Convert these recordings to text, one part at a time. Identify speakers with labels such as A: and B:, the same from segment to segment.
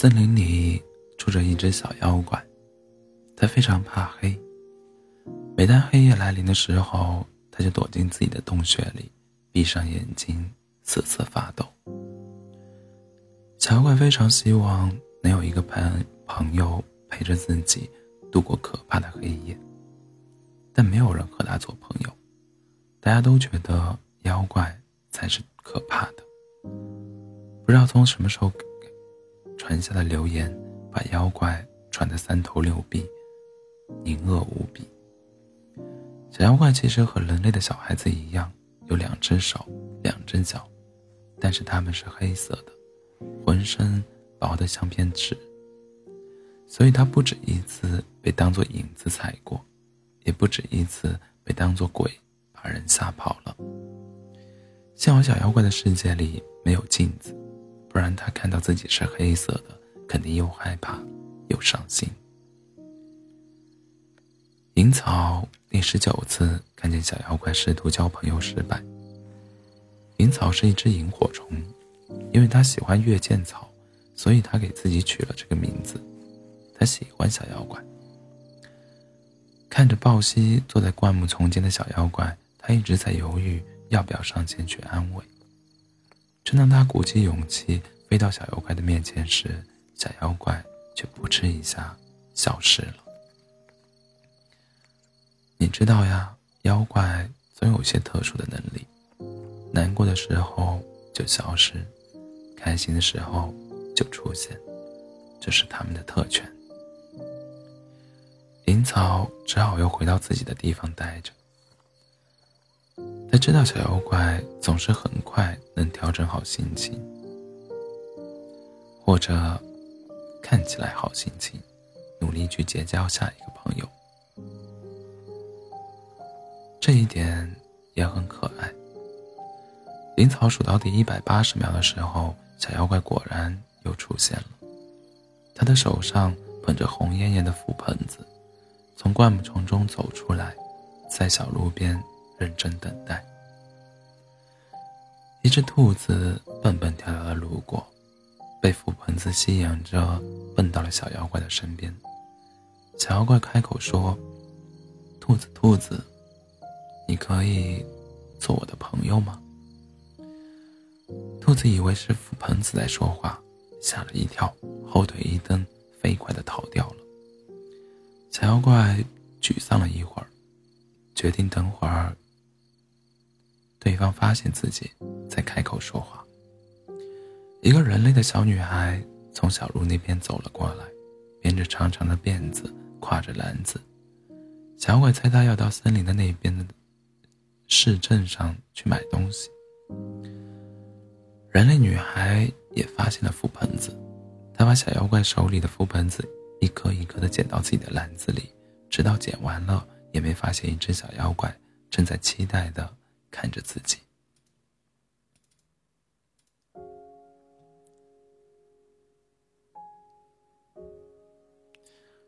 A: 森林里住着一只小妖怪，它非常怕黑。每当黑夜来临的时候，它就躲进自己的洞穴里，闭上眼睛，瑟瑟发抖。小妖怪非常希望能有一个朋朋友陪着自己度过可怕的黑夜，但没有人和他做朋友。大家都觉得妖怪才是可怕的。不知道从什么时候。传下的流言，把妖怪传得三头六臂，狞恶无比。小妖怪其实和人类的小孩子一样，有两只手，两只脚，但是它们是黑色的，浑身薄得像片纸。所以它不止一次被当作影子踩过，也不止一次被当作鬼把人吓跑了。幸好小妖怪的世界里没有镜子。不然，他看到自己是黑色的，肯定又害怕又伤心。银草第十九次看见小妖怪试图交朋友失败。银草是一只萤火虫，因为它喜欢月见草，所以它给自己取了这个名字。它喜欢小妖怪。看着抱膝坐在灌木丛间的小妖怪，他一直在犹豫要不要上前去安慰。正当他鼓起勇气飞到小妖怪的面前时，小妖怪却扑哧一下消失了。你知道呀，妖怪总有些特殊的能力，难过的时候就消失，开心的时候就出现，这是他们的特权。银草只好又回到自己的地方待着。他知道小妖怪总是很快能调整好心情，或者看起来好心情，努力去结交下一个朋友。这一点也很可爱。林草数到第一百八十秒的时候，小妖怪果然又出现了。他的手上捧着红艳艳的覆盆子，从灌木丛中走出来，在小路边。认真等待。一只兔子蹦蹦跳跳的路过，被覆盆子吸引着，蹦到了小妖怪的身边。小妖怪开口说：“兔子，兔子，你可以做我的朋友吗？”兔子以为是覆盆子在说话，吓了一跳，后腿一蹬，飞快的逃掉了。小妖怪沮丧了一会儿，决定等会儿。对方发现自己在开口说话。一个人类的小女孩从小路那边走了过来，编着长长的辫子，挎着篮子。小鬼猜她要到森林的那边的市镇上去买东西。人类女孩也发现了覆盆子，她把小妖怪手里的覆盆子一颗一颗的捡到自己的篮子里，直到捡完了，也没发现一只小妖怪正在期待的。看着自己，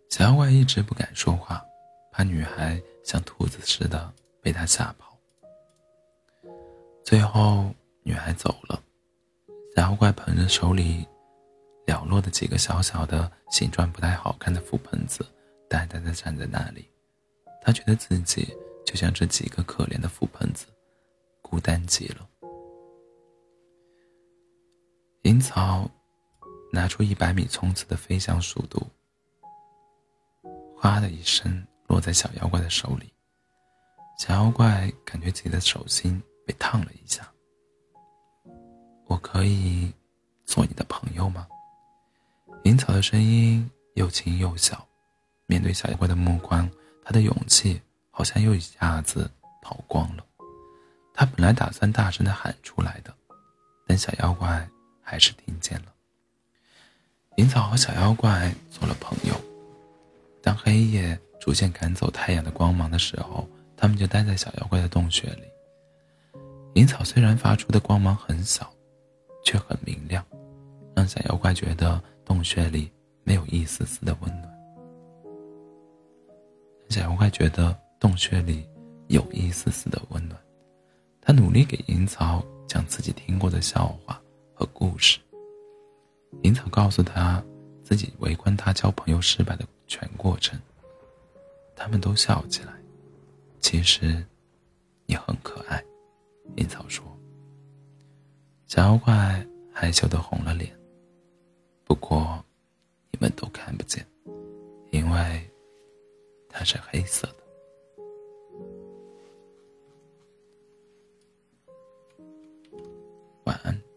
A: 小妖怪一直不敢说话，怕女孩像兔子似的被他吓跑。最后，女孩走了，小妖怪捧着手里寥落的几个小小的、形状不太好看的覆盆子，呆呆的站在那里。他觉得自己就像这几个可怜的覆盆子。孤单极了。银草拿出一百米冲刺的飞翔速度，哗的一声落在小妖怪的手里。小妖怪感觉自己的手心被烫了一下。我可以做你的朋友吗？银草的声音又轻又小，面对小妖怪的目光，他的勇气好像又一下子跑光了。他本来打算大声的喊出来的，但小妖怪还是听见了。银草和小妖怪做了朋友。当黑夜逐渐赶走太阳的光芒的时候，他们就待在小妖怪的洞穴里。银草虽然发出的光芒很小，却很明亮，让小妖怪觉得洞穴里没有一丝丝的温暖。小妖怪觉得洞穴里有一丝丝的温暖。他努力给银草讲自己听过的笑话和故事。银草告诉他，自己围观他交朋友失败的全过程。他们都笑起来。其实，你很可爱，樱草说。小妖怪害羞的红了脸。不过，你们都看不见，因为它是黑色的。晚安。